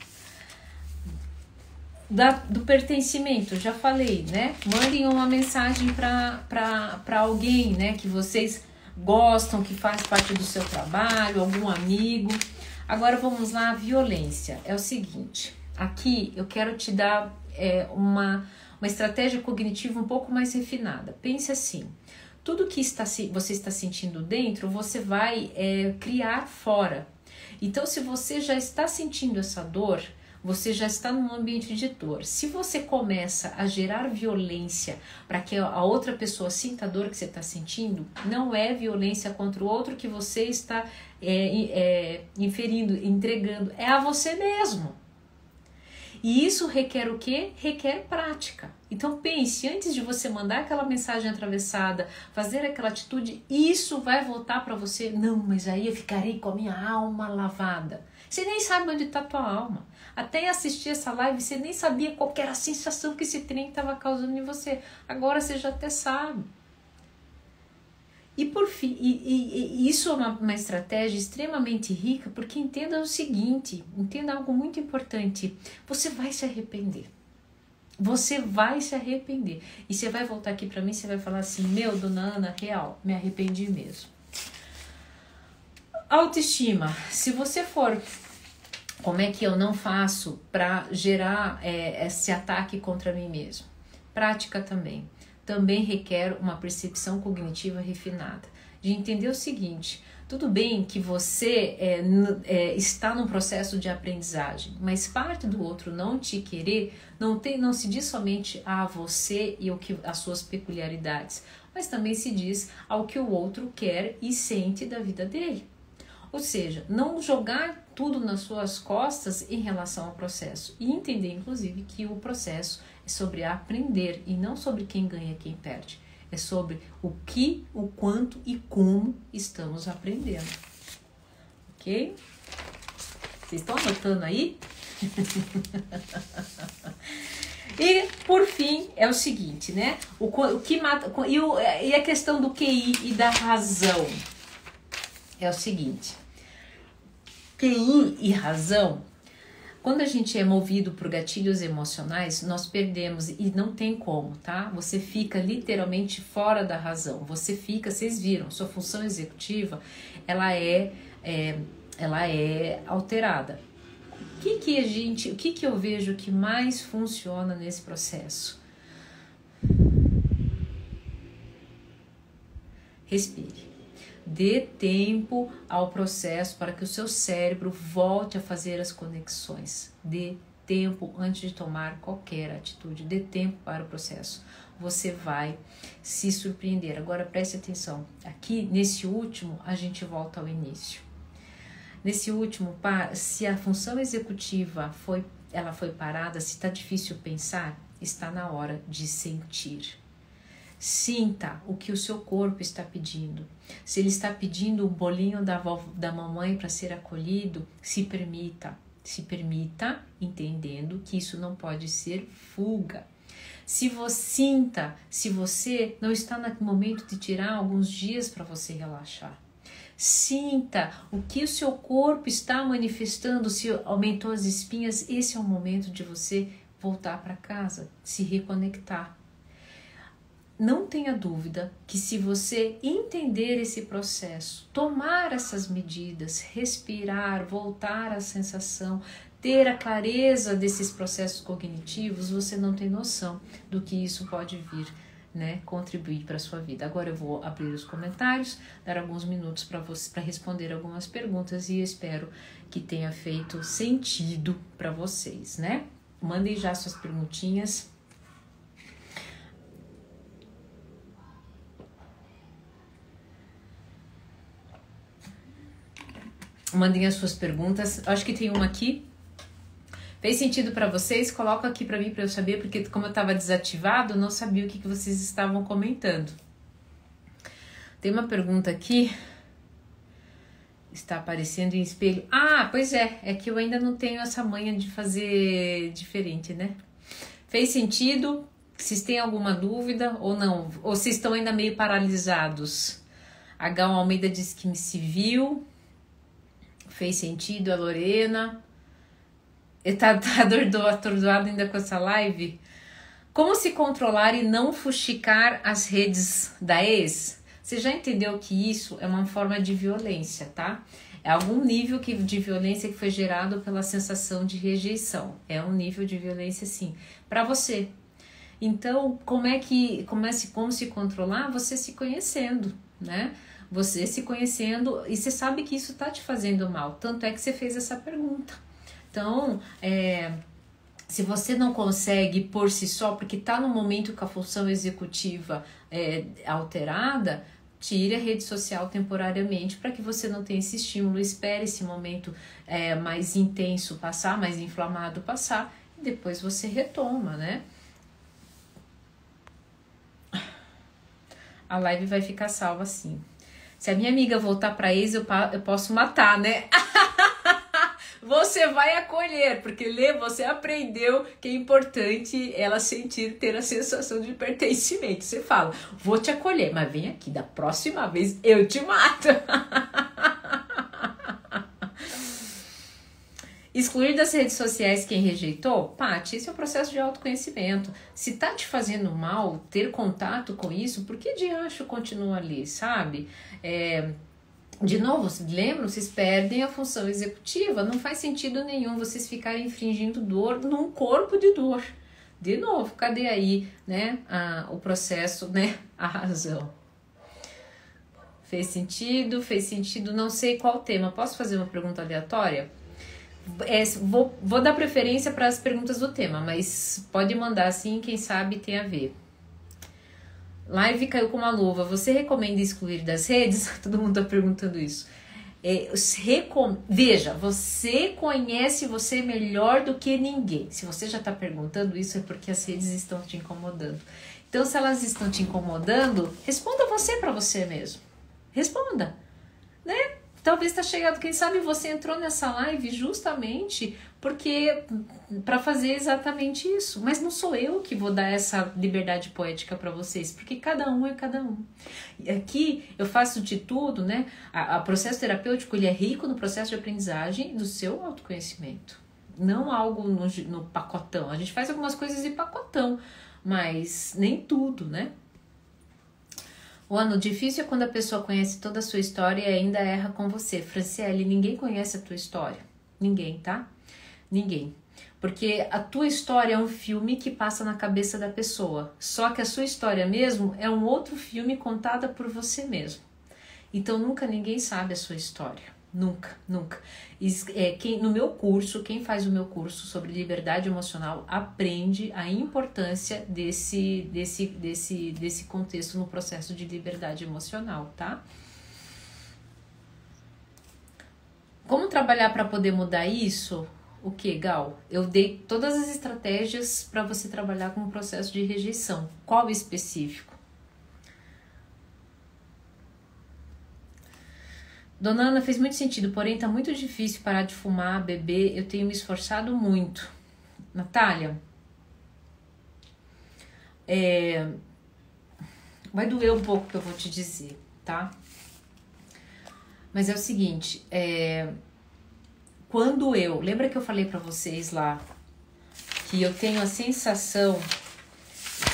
A: Da, do pertencimento, já falei, né? Mandem uma mensagem para alguém, né? Que vocês gostam, que faz parte do seu trabalho, algum amigo. Agora vamos lá, violência. É o seguinte, aqui eu quero te dar é, uma, uma estratégia cognitiva um pouco mais refinada. Pense assim, tudo que está, você está sentindo dentro, você vai é, criar fora. Então, se você já está sentindo essa dor, você já está num ambiente de dor. Se você começa a gerar violência para que a outra pessoa sinta a dor que você está sentindo, não é violência contra o outro que você está é, é, inferindo, entregando, é a você mesmo. E isso requer o quê? Requer prática. Então pense, antes de você mandar aquela mensagem atravessada, fazer aquela atitude, isso vai voltar para você. Não, mas aí eu ficarei com a minha alma lavada. Você nem sabe onde está tua alma. Até assistir essa live, você nem sabia qual era a sensação que esse trem estava causando em você. Agora você já até sabe. E por fim, e, e, e isso é uma, uma, estratégia extremamente rica, porque entenda o seguinte, entenda algo muito importante. Você vai se arrepender. Você vai se arrepender. E você vai voltar aqui para mim, você vai falar assim: "Meu, dona Ana, real, me arrependi mesmo". Autoestima. Se você for como é que eu não faço para gerar é, esse ataque contra mim mesmo? Prática também também requer uma percepção cognitiva refinada. de entender o seguinte: tudo bem que você é, é, está num processo de aprendizagem, mas parte do outro não te querer não tem, não se diz somente a você e o que as suas peculiaridades, mas também se diz ao que o outro quer e sente da vida dele. Ou seja, não jogar tudo nas suas costas em relação ao processo e entender, inclusive, que o processo é sobre aprender e não sobre quem ganha e quem perde é sobre o que, o quanto e como estamos aprendendo. Ok? Vocês estão anotando aí? e por fim é o seguinte, né? O, o que mata e, o, e a questão do QI e da razão é o seguinte: QI e razão quando a gente é movido por gatilhos emocionais, nós perdemos e não tem como, tá? Você fica literalmente fora da razão. Você fica, vocês viram, sua função executiva, ela é, é ela é alterada. O que que a gente, o que que eu vejo que mais funciona nesse processo? Respire. Dê tempo ao processo para que o seu cérebro volte a fazer as conexões. Dê tempo antes de tomar qualquer atitude. Dê tempo para o processo. Você vai se surpreender. Agora preste atenção. Aqui nesse último, a gente volta ao início. Nesse último, se a função executiva foi, ela foi parada, se está difícil pensar, está na hora de sentir. Sinta o que o seu corpo está pedindo. Se ele está pedindo o bolinho da, da mamãe para ser acolhido, se permita. Se permita, entendendo que isso não pode ser fuga. Se você sinta, se você não está no momento de tirar alguns dias para você relaxar. Sinta o que o seu corpo está manifestando, se aumentou as espinhas, esse é o momento de você voltar para casa, se reconectar não tenha dúvida que se você entender esse processo, tomar essas medidas, respirar, voltar à sensação, ter a clareza desses processos cognitivos, você não tem noção do que isso pode vir, né, contribuir para a sua vida. Agora eu vou abrir os comentários, dar alguns minutos para você para responder algumas perguntas e espero que tenha feito sentido para vocês, né? Mandem já suas perguntinhas Mandem as suas perguntas. Acho que tem uma aqui. Fez sentido para vocês? Coloca aqui para mim para eu saber, porque como eu estava desativado, eu não sabia o que, que vocês estavam comentando. Tem uma pergunta aqui. Está aparecendo em espelho. Ah, pois é, é que eu ainda não tenho essa manha de fazer diferente, né? Fez sentido? Vocês têm alguma dúvida ou não? Ou vocês estão ainda meio paralisados? H. Almeida disse que me se viu. Fez sentido a Lorena? Tá, tá atordoado ainda com essa live? Como se controlar e não fuxicar as redes da ex? Você já entendeu que isso é uma forma de violência, tá? É algum nível que, de violência que foi gerado pela sensação de rejeição. É um nível de violência, sim, para você. Então, como é que, como, é, como se controlar? Você se conhecendo, né? Você se conhecendo e você sabe que isso tá te fazendo mal. Tanto é que você fez essa pergunta. Então, é, se você não consegue por si só, porque tá no momento com a função executiva é, alterada, tire a rede social temporariamente para que você não tenha esse estímulo. Espere esse momento é, mais intenso passar, mais inflamado passar, e depois você retoma, né? A live vai ficar salva assim. Se a minha amiga voltar para ex, eu, eu posso matar, né? você vai acolher, porque lê, você aprendeu que é importante ela sentir, ter a sensação de pertencimento. Você fala, vou te acolher, mas vem aqui, da próxima vez eu te mato. Excluir das redes sociais quem rejeitou? Paty, esse é um processo de autoconhecimento. Se tá te fazendo mal ter contato com isso, por que de acho continua ali, sabe? É, de novo, lembram? Vocês perdem a função executiva. Não faz sentido nenhum vocês ficarem infringindo dor num corpo de dor. De novo, cadê aí, né, a, o processo, né, a razão? Fez sentido? Fez sentido? Não sei qual tema. Posso fazer uma pergunta aleatória? É, vou, vou dar preferência para as perguntas do tema, mas pode mandar assim, quem sabe tem a ver. Live caiu com uma luva. Você recomenda excluir das redes? Todo mundo está perguntando isso. É, recom... Veja, você conhece você melhor do que ninguém. Se você já está perguntando isso, é porque as redes estão te incomodando. Então, se elas estão te incomodando, responda você para você mesmo. Responda, né? Talvez está chegado, quem sabe você entrou nessa live justamente porque para fazer exatamente isso. Mas não sou eu que vou dar essa liberdade poética para vocês, porque cada um é cada um. E aqui eu faço de tudo, né? O processo terapêutico ele é rico no processo de aprendizagem do seu autoconhecimento, não algo no, no pacotão. A gente faz algumas coisas de pacotão, mas nem tudo, né? O ano difícil é quando a pessoa conhece toda a sua história e ainda erra com você. Franciele, ninguém conhece a tua história. Ninguém, tá? Ninguém. Porque a tua história é um filme que passa na cabeça da pessoa. Só que a sua história mesmo é um outro filme contada por você mesmo. Então nunca ninguém sabe a sua história. Nunca, nunca. É, quem, no meu curso, quem faz o meu curso sobre liberdade emocional aprende a importância desse, desse, desse, desse contexto no processo de liberdade emocional, tá? Como trabalhar para poder mudar isso? O que, Gal? Eu dei todas as estratégias para você trabalhar com o processo de rejeição. Qual específico? Dona Ana fez muito sentido, porém tá muito difícil parar de fumar, beber. Eu tenho me esforçado muito. Natália, é, vai doer um pouco que eu vou te dizer, tá? Mas é o seguinte, é, quando eu, lembra que eu falei para vocês lá que eu tenho a sensação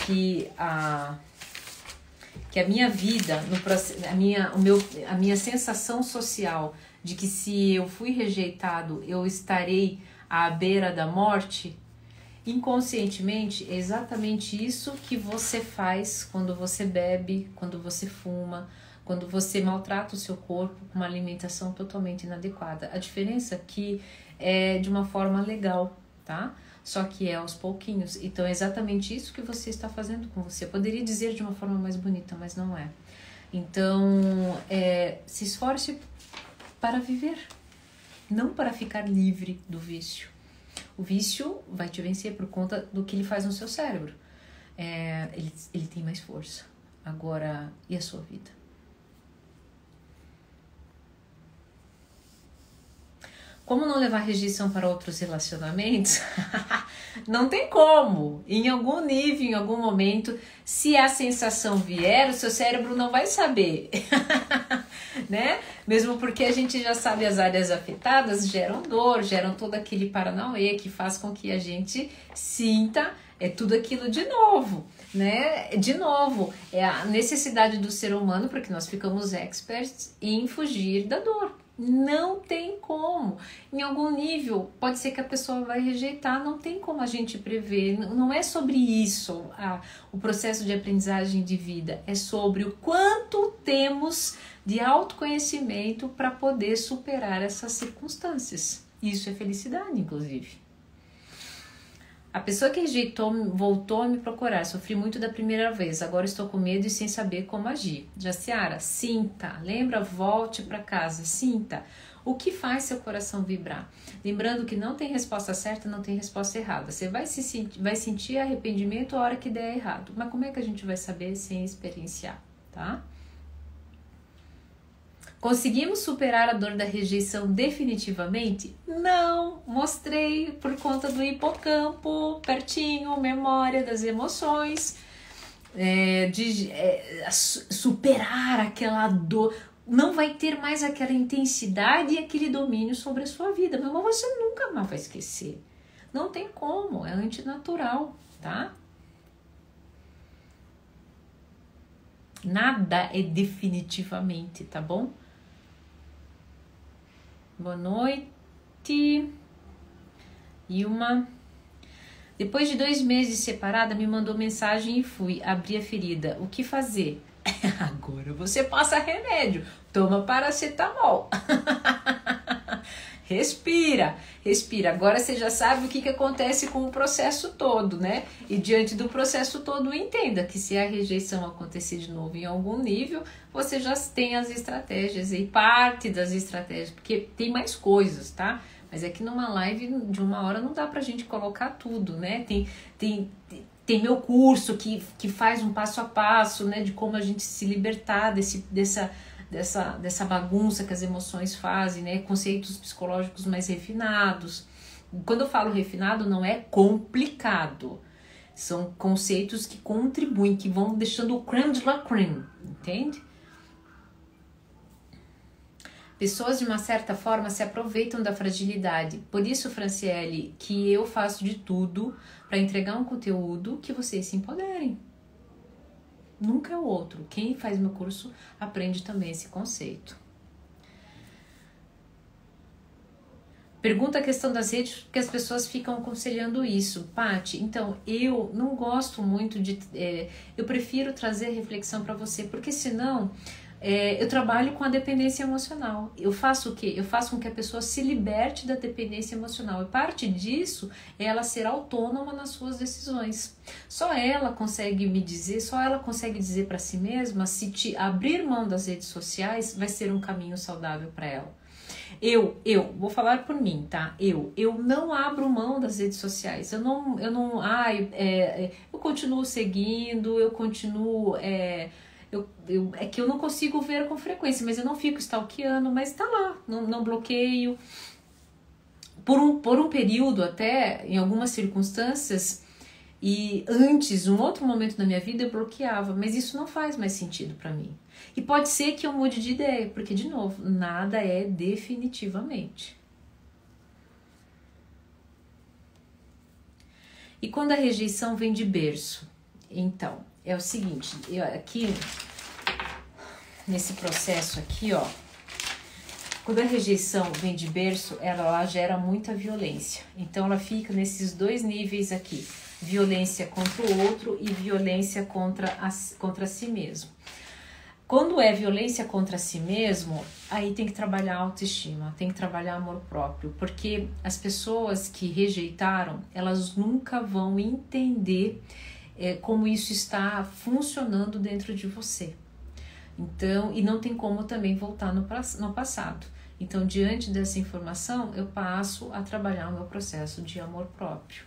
A: que a que a minha vida, no, a, minha, o meu, a minha sensação social de que se eu fui rejeitado, eu estarei à beira da morte, inconscientemente é exatamente isso que você faz quando você bebe, quando você fuma, quando você maltrata o seu corpo com uma alimentação totalmente inadequada. A diferença é que é de uma forma legal, tá? Só que é aos pouquinhos. Então é exatamente isso que você está fazendo com você. Eu poderia dizer de uma forma mais bonita, mas não é. Então, é, se esforce para viver, não para ficar livre do vício. O vício vai te vencer por conta do que ele faz no seu cérebro. É, ele, ele tem mais força. Agora, e a sua vida? Como não levar rejeição para outros relacionamentos? não tem como. Em algum nível, em algum momento, se a sensação vier, o seu cérebro não vai saber. né? Mesmo porque a gente já sabe as áreas afetadas geram dor, geram todo aquele paranauê que faz com que a gente sinta é tudo aquilo de novo, né? De novo, é a necessidade do ser humano, porque nós ficamos experts em fugir da dor. Não tem como. Em algum nível, pode ser que a pessoa vai rejeitar, não tem como a gente prever. Não é sobre isso a, o processo de aprendizagem de vida, é sobre o quanto temos de autoconhecimento para poder superar essas circunstâncias. Isso é felicidade, inclusive. A pessoa que rejeitou voltou a me procurar. Sofri muito da primeira vez. Agora estou com medo e sem saber como agir. Jaciara, sinta. Lembra? Volte para casa. Sinta. O que faz seu coração vibrar? Lembrando que não tem resposta certa, não tem resposta errada. Você vai, se, vai sentir arrependimento a hora que der errado. Mas como é que a gente vai saber sem experienciar, tá? Conseguimos superar a dor da rejeição definitivamente? Não! Mostrei por conta do hipocampo, pertinho, memória das emoções, é, de é, superar aquela dor. Não vai ter mais aquela intensidade e aquele domínio sobre a sua vida, mas você nunca mais vai esquecer. Não tem como, é antinatural, tá? Nada é definitivamente, tá bom? Boa noite. Ilma. Depois de dois meses separada, me mandou mensagem e fui. Abri a ferida. O que fazer? Agora você passa remédio, toma paracetamol. Respira, respira. Agora você já sabe o que, que acontece com o processo todo, né? E diante do processo todo, entenda que se a rejeição acontecer de novo em algum nível, você já tem as estratégias e parte das estratégias, porque tem mais coisas, tá? Mas é que numa live de uma hora não dá pra gente colocar tudo, né? Tem, tem, tem meu curso que, que faz um passo a passo, né? De como a gente se libertar desse, dessa dessa, dessa bagunça que as emoções fazem, né? Conceitos psicológicos mais refinados. Quando eu falo refinado, não é complicado. São conceitos que contribuem, que vão deixando o creme de la creme, entende? Pessoas de uma certa forma se aproveitam da fragilidade. Por isso, Franciele, que eu faço de tudo para entregar um conteúdo que vocês se empoderem nunca é o outro. Quem faz meu curso aprende também esse conceito. Pergunta a questão das redes, porque as pessoas ficam aconselhando isso. Pati, então eu não gosto muito de. É, eu prefiro trazer reflexão para você, porque senão é, eu trabalho com a dependência emocional. Eu faço o quê? Eu faço com que a pessoa se liberte da dependência emocional. E parte disso é ela ser autônoma nas suas decisões. Só ela consegue me dizer, só ela consegue dizer para si mesma se te abrir mão das redes sociais vai ser um caminho saudável para ela. Eu, eu, vou falar por mim, tá? Eu, eu não abro mão das redes sociais. Eu não, eu não, ai, é, é, eu continuo seguindo, eu continuo, é, eu, eu, é que eu não consigo ver com frequência, mas eu não fico stalkeando, mas tá lá, não, não bloqueio. Por um, por um período, até em algumas circunstâncias, e antes, um outro momento da minha vida, eu bloqueava, mas isso não faz mais sentido para mim. E pode ser que eu mude de ideia, porque, de novo, nada é definitivamente. E quando a rejeição vem de berço? Então, é o seguinte, eu, aqui nesse processo aqui, ó, quando a rejeição vem de berço, ela, ela gera muita violência. Então ela fica nesses dois níveis aqui: violência contra o outro e violência contra, a, contra si mesmo. Quando é violência contra si mesmo, aí tem que trabalhar autoestima, tem que trabalhar amor próprio, porque as pessoas que rejeitaram, elas nunca vão entender é, como isso está funcionando dentro de você. Então, e não tem como também voltar no, no passado. Então, diante dessa informação, eu passo a trabalhar o meu processo de amor próprio.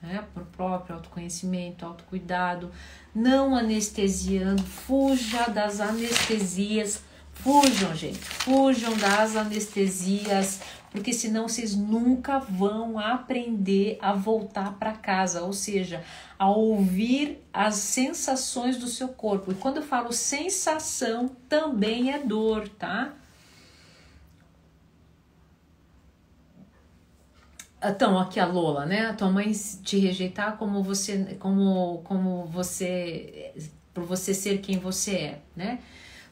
A: Né? Por próprio, autoconhecimento, autocuidado, não anestesiando, fuja das anestesias, fujam, gente, fujam das anestesias, porque senão vocês nunca vão aprender a voltar para casa, ou seja, a ouvir as sensações do seu corpo. E quando eu falo sensação, também é dor, tá? Então, aqui a Lola, né? A tua mãe te rejeitar como você, como, como você, por você ser quem você é, né?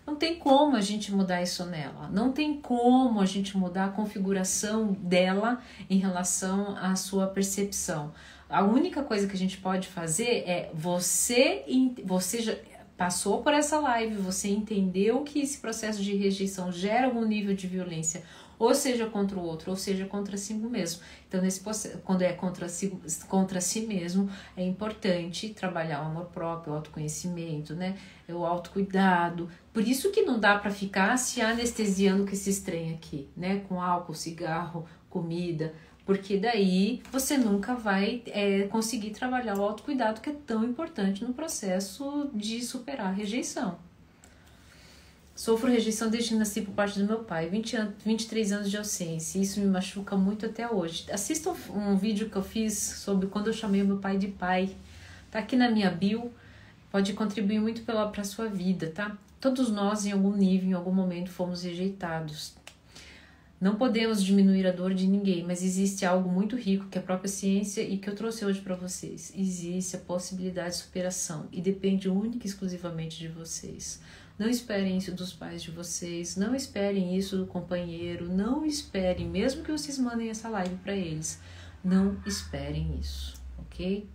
A: Não tem como a gente mudar isso nela. Não tem como a gente mudar a configuração dela em relação à sua percepção. A única coisa que a gente pode fazer é você, você já passou por essa live, você entendeu que esse processo de rejeição gera algum nível de violência, ou seja contra o outro, ou seja contra si mesmo. Então, nesse quando é contra si, contra si mesmo, é importante trabalhar o amor próprio, o autoconhecimento, né? O autocuidado. Por isso que não dá para ficar se anestesiando com esse trem aqui, né? Com álcool, cigarro, comida porque daí você nunca vai é, conseguir trabalhar o autocuidado que é tão importante no processo de superar a rejeição. Sofro rejeição desde que nasci por parte do meu pai, 20 anos, 23 anos de ausência, e isso me machuca muito até hoje. Assista um vídeo que eu fiz sobre quando eu chamei meu pai de pai. Tá aqui na minha bio, pode contribuir muito para a sua vida, tá? Todos nós, em algum nível, em algum momento, fomos rejeitados. Não podemos diminuir a dor de ninguém, mas existe algo muito rico que é a própria ciência e que eu trouxe hoje para vocês. Existe a possibilidade de superação e depende única e exclusivamente de vocês. Não esperem isso dos pais de vocês, não esperem isso do companheiro, não esperem, mesmo que vocês mandem essa live para eles, não esperem isso, ok?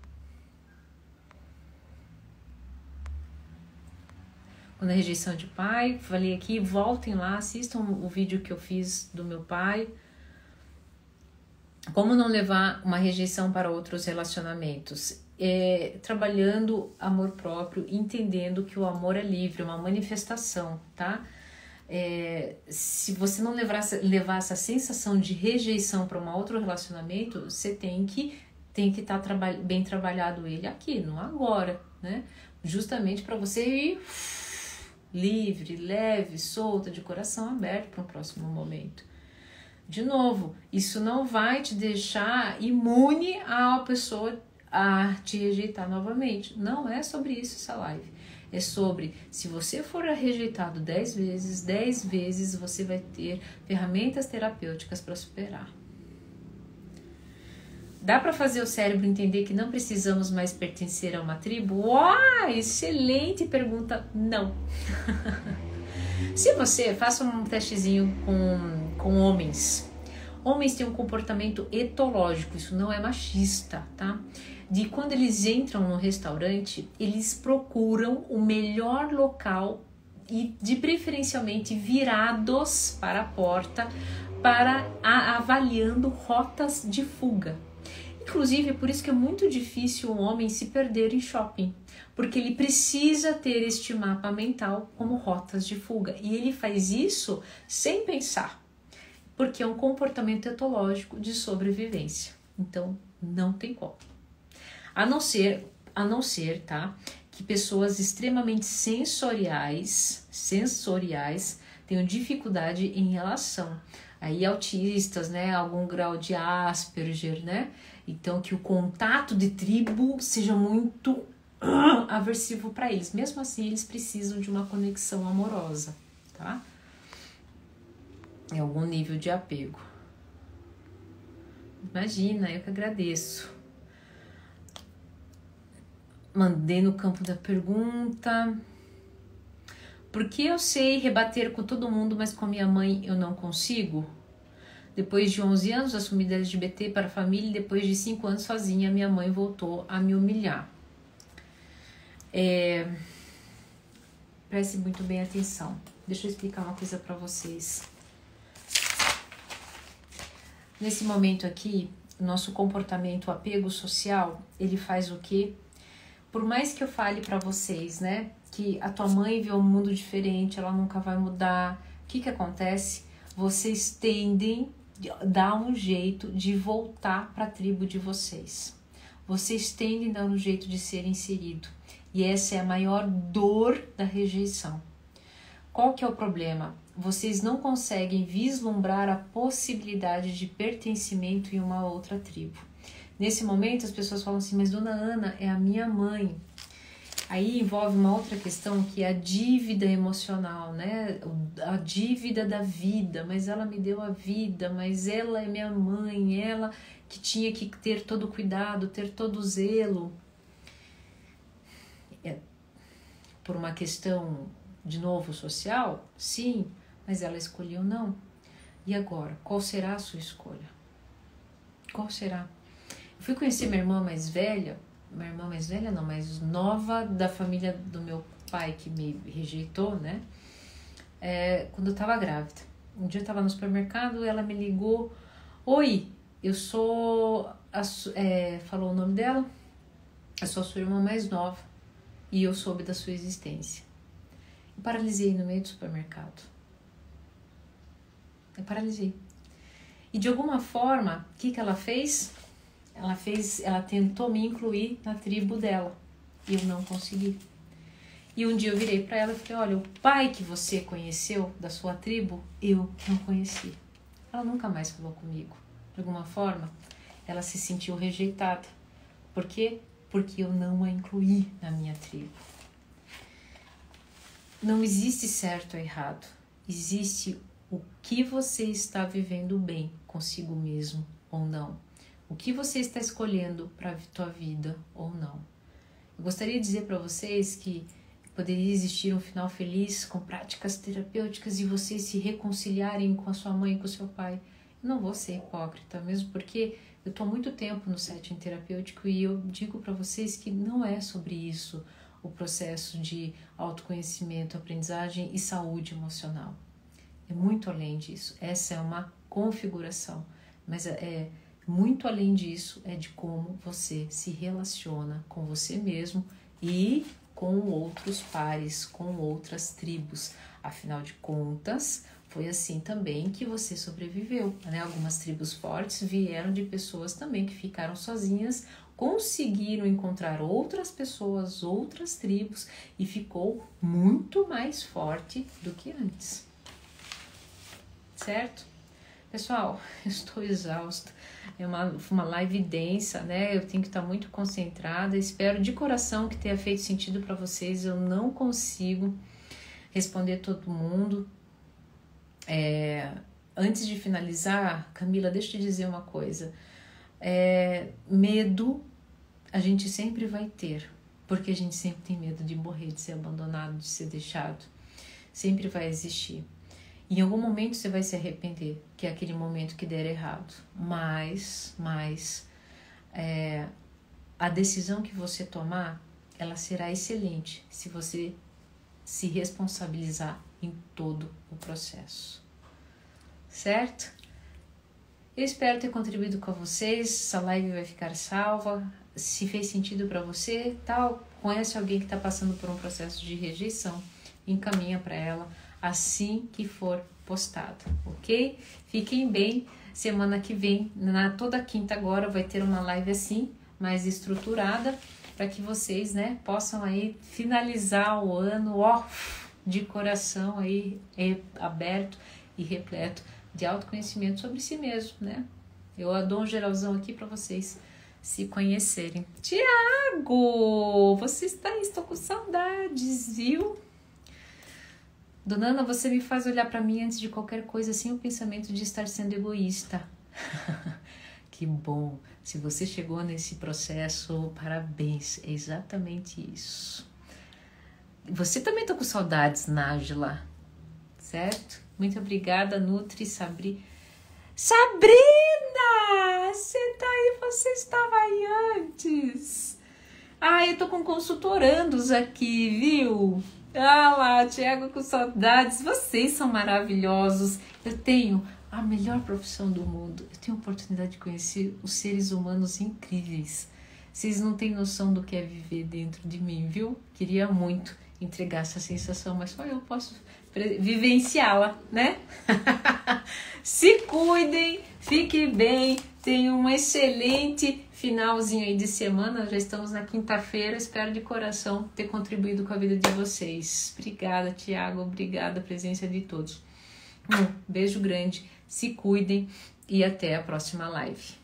A: Quando a rejeição de pai, falei aqui, voltem lá, assistam o vídeo que eu fiz do meu pai. Como não levar uma rejeição para outros relacionamentos? É, trabalhando amor próprio, entendendo que o amor é livre, uma manifestação, tá? É, se você não levar, levar essa sensação de rejeição para um outro relacionamento, você tem que tem que estar tá bem trabalhado ele aqui, não agora, né? Justamente para você ir livre, leve, solta, de coração aberto para o próximo momento. De novo, isso não vai te deixar imune à pessoa a te rejeitar novamente. Não é sobre isso essa live. É sobre se você for rejeitado 10 vezes, 10 vezes você vai ter ferramentas terapêuticas para superar. Dá para fazer o cérebro entender que não precisamos mais pertencer a uma tribo? Uau, excelente pergunta. Não. Se você faça um testezinho com, com homens, homens têm um comportamento etológico, isso não é machista, tá? De quando eles entram no restaurante, eles procuram o melhor local e de preferencialmente virados para a porta para a, avaliando rotas de fuga. Inclusive, por isso que é muito difícil um homem se perder em shopping, porque ele precisa ter este mapa mental como rotas de fuga. E ele faz isso sem pensar, porque é um comportamento etológico de sobrevivência. Então, não tem como. A não ser, a não ser, tá? Que pessoas extremamente sensoriais, sensoriais, tenham dificuldade em relação. Aí autistas, né, algum grau de Asperger, né? Então, que o contato de tribo seja muito aversivo para eles. Mesmo assim, eles precisam de uma conexão amorosa, tá? Em algum nível de apego. Imagina, eu que agradeço. Mandei no campo da pergunta. Por que eu sei rebater com todo mundo, mas com minha mãe eu não consigo? Depois de 11 anos, assumi da LGBT para a família e depois de 5 anos sozinha, minha mãe voltou a me humilhar. É... Preste muito bem atenção. Deixa eu explicar uma coisa para vocês. Nesse momento aqui, nosso comportamento, apego social, ele faz o quê? Por mais que eu fale para vocês, né, que a tua mãe vê um mundo diferente, ela nunca vai mudar. O que que acontece? Vocês tendem dar um jeito de voltar para a tribo de vocês. Vocês tendem a dar um jeito de ser inserido. E essa é a maior dor da rejeição. Qual que é o problema? Vocês não conseguem vislumbrar a possibilidade de pertencimento em uma outra tribo. Nesse momento as pessoas falam assim: "Mas dona Ana é a minha mãe". Aí envolve uma outra questão que é a dívida emocional, né? A dívida da vida, mas ela me deu a vida, mas ela é minha mãe, ela que tinha que ter todo cuidado, ter todo zelo. É, por uma questão, de novo, social? Sim, mas ela escolheu não. E agora, qual será a sua escolha? Qual será? Eu fui conhecer minha irmã mais velha minha irmã mais velha não, mas nova da família do meu pai que me rejeitou, né? É, quando eu tava grávida. Um dia eu tava no supermercado, ela me ligou, oi, eu sou, a, é, falou o nome dela, eu sou a sua irmã mais nova e eu soube da sua existência. Eu paralisei no meio do supermercado. Eu paralisei. E de alguma forma, o que, que ela fez? Ela fez, ela tentou me incluir na tribo dela e eu não consegui. E um dia eu virei para ela e falei: Olha, o pai que você conheceu da sua tribo, eu não conheci. Ela nunca mais falou comigo. De alguma forma, ela se sentiu rejeitada. Por quê? Porque eu não a incluí na minha tribo. Não existe certo ou errado. Existe o que você está vivendo bem consigo mesmo ou não o que você está escolhendo para a tua vida ou não. Eu gostaria de dizer para vocês que poderia existir um final feliz com práticas terapêuticas e vocês se reconciliarem com a sua mãe e com o seu pai. Eu não vou ser hipócrita, mesmo porque eu estou há muito tempo no setting terapêutico e eu digo para vocês que não é sobre isso. o processo de autoconhecimento, aprendizagem e saúde emocional. É muito além disso. Essa é uma configuração, mas é, é muito além disso, é de como você se relaciona com você mesmo e com outros pares, com outras tribos. Afinal de contas, foi assim também que você sobreviveu. Né? Algumas tribos fortes vieram de pessoas também que ficaram sozinhas, conseguiram encontrar outras pessoas, outras tribos e ficou muito mais forte do que antes. Certo? Pessoal, estou exausta. É uma, uma live densa, né? Eu tenho que estar muito concentrada. Espero de coração que tenha feito sentido para vocês. Eu não consigo responder todo mundo, é, antes de finalizar, Camila, deixa eu te dizer uma coisa. É, medo a gente sempre vai ter, porque a gente sempre tem medo de morrer, de ser abandonado, de ser deixado. Sempre vai existir. Em algum momento você vai se arrepender, que é aquele momento que der errado. Mas, mas, é, a decisão que você tomar, ela será excelente se você se responsabilizar em todo o processo. Certo? Eu espero ter contribuído com vocês. Essa live vai ficar salva. Se fez sentido para você, tal, conhece alguém que está passando por um processo de rejeição, encaminha para ela assim que for postado, ok? Fiquem bem. Semana que vem, na toda quinta agora, vai ter uma live assim, mais estruturada, para que vocês, né, possam aí finalizar o ano, ó, de coração aí aberto e repleto de autoconhecimento sobre si mesmo, né? Eu dou um geralzão aqui para vocês se conhecerem. Tiago, você está estou com saudades, viu? Dona Ana, você me faz olhar para mim antes de qualquer coisa sem o pensamento de estar sendo egoísta. que bom. Se você chegou nesse processo, parabéns. É exatamente isso. Você também tá com saudades, Nájila, certo? Muito obrigada, Nutri Sabri. Sabrina! Você tá aí, você estava aí antes. Ah, eu tô com consultorandos aqui, viu? Ah lá, Tiago com saudades. Vocês são maravilhosos. Eu tenho a melhor profissão do mundo. Eu tenho a oportunidade de conhecer os seres humanos incríveis. Vocês não têm noção do que é viver dentro de mim, viu? Queria muito entregar essa sensação, mas só eu posso vivenciá-la, né? Se cuidem, fiquem bem, tenham um excelente finalzinho aí de semana. Já estamos na quinta-feira. Espero de coração ter contribuído com a vida de vocês. Obrigada, Tiago. Obrigada a presença de todos. Um beijo grande, se cuidem e até a próxima live.